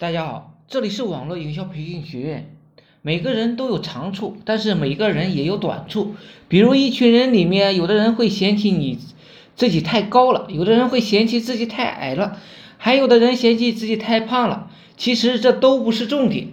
大家好，这里是网络营销培训学院。每个人都有长处，但是每个人也有短处。比如一群人里面，有的人会嫌弃你自己太高了，有的人会嫌弃自己太矮了，还有的人嫌弃自己太胖了。其实这都不是重点，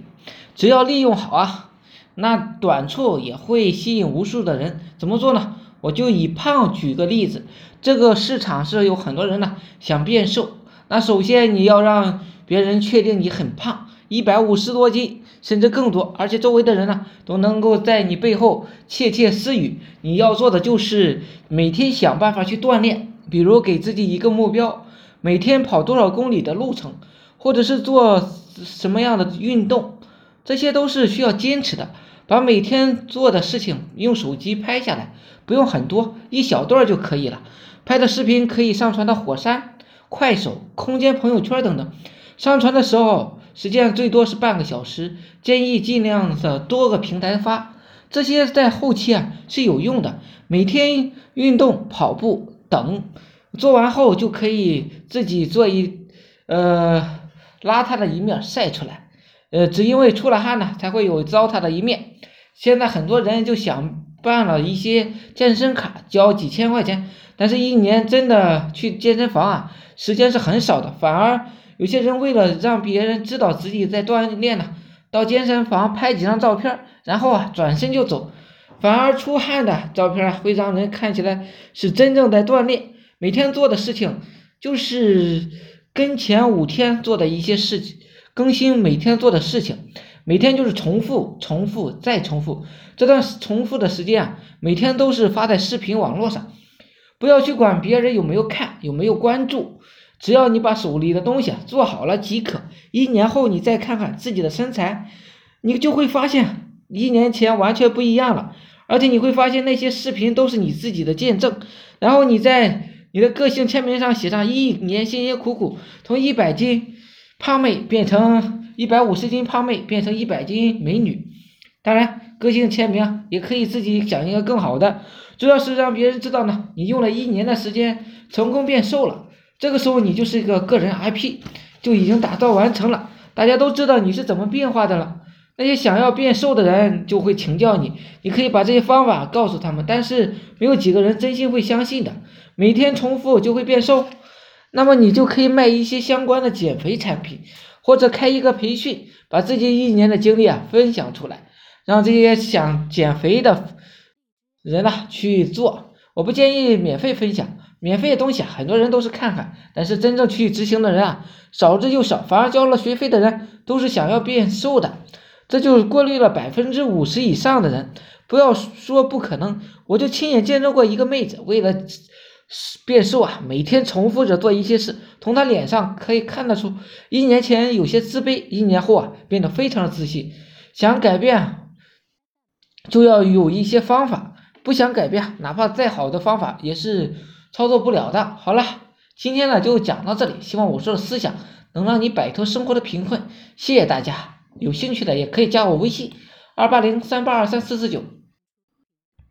只要利用好啊，那短处也会吸引无数的人。怎么做呢？我就以胖举个例子，这个市场是有很多人呢想变瘦，那首先你要让。别人确定你很胖，一百五十多斤，甚至更多，而且周围的人呢都能够在你背后窃窃私语。你要做的就是每天想办法去锻炼，比如给自己一个目标，每天跑多少公里的路程，或者是做什么样的运动，这些都是需要坚持的。把每天做的事情用手机拍下来，不用很多，一小段就可以了。拍的视频可以上传到火山、快手、空间朋友圈等等。上传的时候时间最多是半个小时，建议尽量的多个平台发，这些在后期啊是有用的。每天运动、跑步等，做完后就可以自己做一呃邋遢的一面晒出来，呃，只因为出了汗呢才会有糟蹋的一面。现在很多人就想办了一些健身卡，交几千块钱，但是一年真的去健身房啊，时间是很少的，反而。有些人为了让别人知道自己在锻炼呢，到健身房拍几张照片，然后啊转身就走，反而出汗的照片会让人看起来是真正在锻炼。每天做的事情就是跟前五天做的一些事情更新，每天做的事情，每天就是重复、重复再重复。这段重复的时间啊，每天都是发在视频网络上，不要去管别人有没有看，有没有关注。只要你把手里的东西做好了即可。一年后你再看看自己的身材，你就会发现一年前完全不一样了。而且你会发现那些视频都是你自己的见证。然后你在你的个性签名上写上一年辛辛苦苦，从一百斤胖妹变成一百五十斤胖妹，变成一百斤美女。当然，个性签名也可以自己想一个更好的，主要是让别人知道呢，你用了一年的时间成功变瘦了。这个时候你就是一个个人 IP，就已经打造完成了，大家都知道你是怎么变化的了。那些想要变瘦的人就会请教你，你可以把这些方法告诉他们，但是没有几个人真心会相信的。每天重复就会变瘦，那么你就可以卖一些相关的减肥产品，或者开一个培训，把自己一年的经历啊分享出来，让这些想减肥的人呐去做。我不建议免费分享。免费的东西啊，很多人都是看看，但是真正去执行的人啊，少之又少。反而交了学费的人，都是想要变瘦的，这就过滤了百分之五十以上的人。不要说不可能，我就亲眼见证过一个妹子，为了变瘦啊，每天重复着做一些事，从他脸上可以看得出，一年前有些自卑，一年后啊，变得非常的自信。想改变，就要有一些方法；不想改变，哪怕再好的方法，也是。操作不了的。好了，今天呢就讲到这里，希望我说的思想能让你摆脱生活的贫困。谢谢大家，有兴趣的也可以加我微信：二八零三八二三四四九。